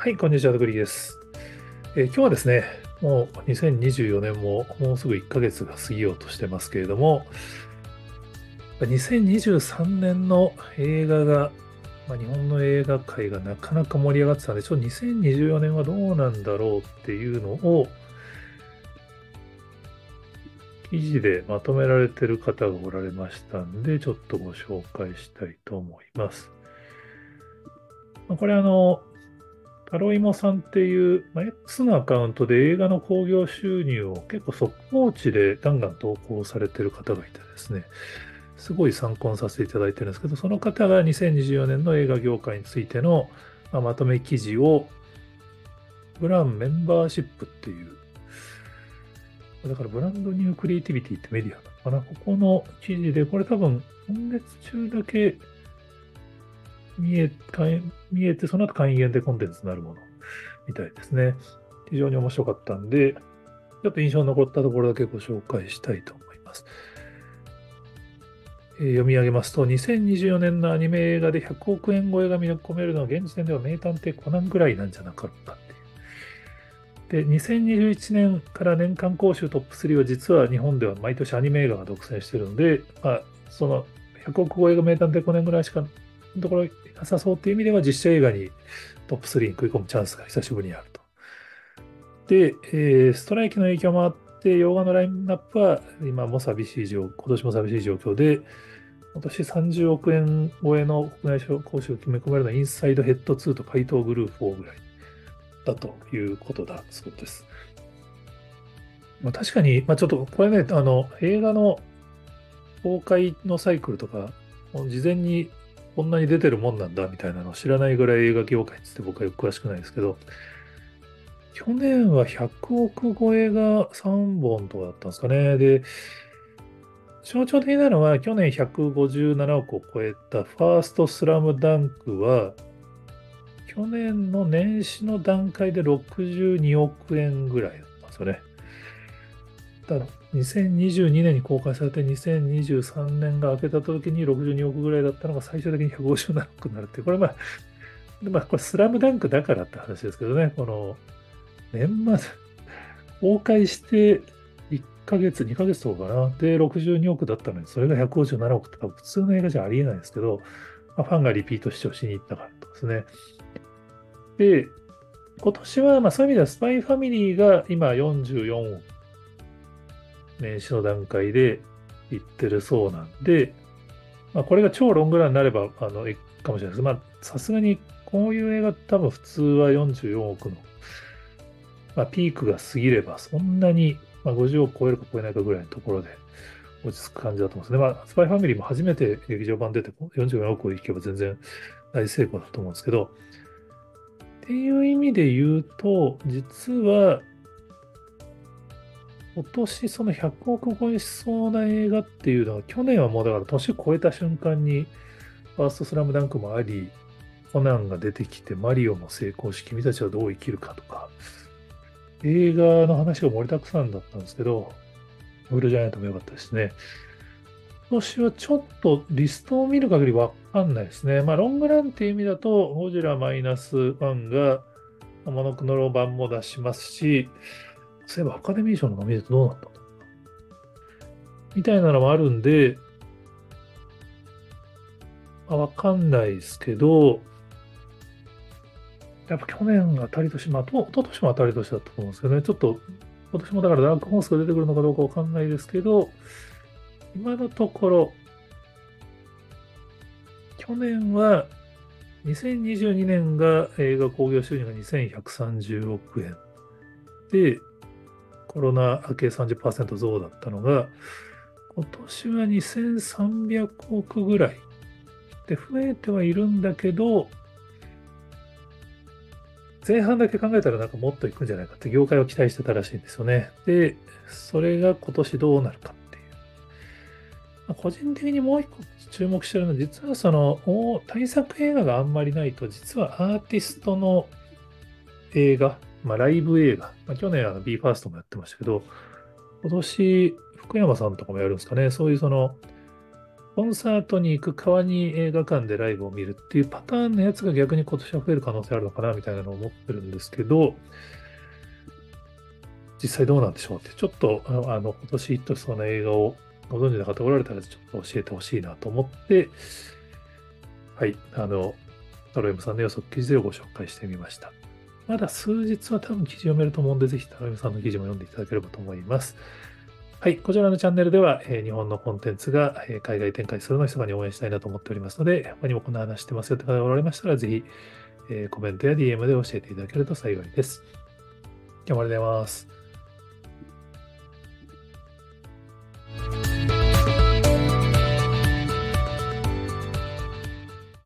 はい、こんにちは、グリーです、えー、今日はですね、もう2024年ももうすぐ1ヶ月が過ぎようとしてますけれども、2023年の映画が、まあ、日本の映画界がなかなか盛り上がってたんで、ちょっと2024年はどうなんだろうっていうのを、記事でまとめられてる方がおられましたんで、ちょっとご紹介したいと思います。これあの、タロイモさんっていう、まあ、X のアカウントで映画の興行収入を結構速報値でガンガン投稿されてる方がいてですね、すごい参考にさせていただいてるんですけど、その方が2024年の映画業界についての、ま、まとめ記事を、ブランメンバーシップっていう、だからブランドニュークリエイティビティってメディアなのかな？ここの記事で、これ多分今月中だけ見え見えて、その後会員限定コンテンツになるものみたいですね。非常に面白かったんで、ちょっと印象に残ったところだけご紹介したいと思います。えー、読み上げますと、2024年のアニメ映画で100億円超えが見込めるのは現時点では名探偵コナンぐらいなんじゃなかったっていう。で、2021年から年間講習トップ3は実は日本では毎年アニメ映画が独占しているので、まあ、その100億超えが名探偵コナンぐらいしかところなさそうっていう意味では実写映画にトップ3に食い込むチャンスが久しぶりにあると。で、えー、ストライキの影響もあって、洋画のラインナップは今も寂しい状況、今年も寂しい状況で、今年30億円超えの国内講習を決め込めるのはインサイドヘッド2と怪盗グループ4ぐらいだということだそうです。まあ、確かに、まあ、ちょっとこれね、あの映画の公開のサイクルとか、事前にこんなに出てるもんなんだみたいなのを知らないぐらい映画業界について僕はよく詳しくないですけど、去年は100億超えが3本とかだったんですかね。で、象徴的なのは去年157億を超えたファーストスラムダンクは、去年の年始の段階で62億円ぐらいだったんですよね。だ2022年に公開されて2023年が明けた時に62億ぐらいだったのが最終的に157億になるっていう、これまあ、まあ、これスラムダンクだからって話ですけどね、この年末、公開して1ヶ月、2ヶ月とかかな。で、62億だったのに、それが157億って普通の映画じゃありえないですけど、まあ、ファンがリピート視聴しに行ったからですね。で、今年はまあそういう意味ではスパイファミリーが今44億年始の段階で行ってるそうなんで、まあ、これが超ロングランになれば、あの、いかもしれないです。まあ、さすがにこういう映画多分普通は44億の、まあ、ピークが過ぎればそんなに、まあ、50億超えるか超えないかぐらいのところで落ち着く感じだと思うんですね。まあ、スパイファミリーも初めて劇場版出て44億いけば全然大成功だと思うんですけど、っていう意味で言うと、実は今年その100億超えしそうな映画っていうのは、去年はもうだから年超えた瞬間に、ファーストスラムダンクもあり、コナンが出てきて、マリオも成功し、君たちはどう生きるかとか、映画の話が盛りだくさんだったんですけど、ブルージャイアントも良かったですね。今年はちょっとリストを見る限りわかんないですね。まあ、ロングランっていう意味だと、ゴジラマイナス1が、モノクノロ版も出しますし、そういえばアカデミー賞のノミネートどうなったみたいなのもあるんで、まあ、わかんないですけど、やっぱ去年当たり年、まあ、おと、と年も当たり年だったと思うんですけどね、ちょっと、今年もだからダークホースが出てくるのかどうかわかんないですけど、今のところ、去年は、2022年が映画興行収入が2130億円。で、コロナ明け30%増だったのが、今年は2300億ぐらいで増えてはいるんだけど、前半だけ考えたらなんかもっといくんじゃないかって業界は期待してたらしいんですよね。で、それが今年どうなるかっていう。まあ、個人的にもう一個注目してるのは、実はその対策映画があんまりないと、実はアーティストの映画まあ、ライブ映画、まあ、去年あの BE:FIRST もやってましたけど、今年福山さんとかもやるんですかね、そういうそのコンサートに行く川に映画館でライブを見るっていうパターンのやつが逆に今年は増える可能性あるのかなみたいなのを思ってるんですけど、実際どうなんでしょうって、ちょっとあの今年ヒットしそうな映画をご存知の方おられたらちょっと教えてほしいなと思って、はい、あの、タロエムさんの予測記事でご紹介してみました。まだ数日は多分記事読めると思うんで、ぜひタロエムさんの記事も読んでいただければと思います。はい、こちらのチャンネルでは、えー、日本のコンテンツが、えー、海外展開するのを密かに応援したいなと思っておりますので、他にもこんな話してますよって方がおられましたら、ぜひ、えー、コメントや DM で教えていただけると幸いです。今日もありがとうございます。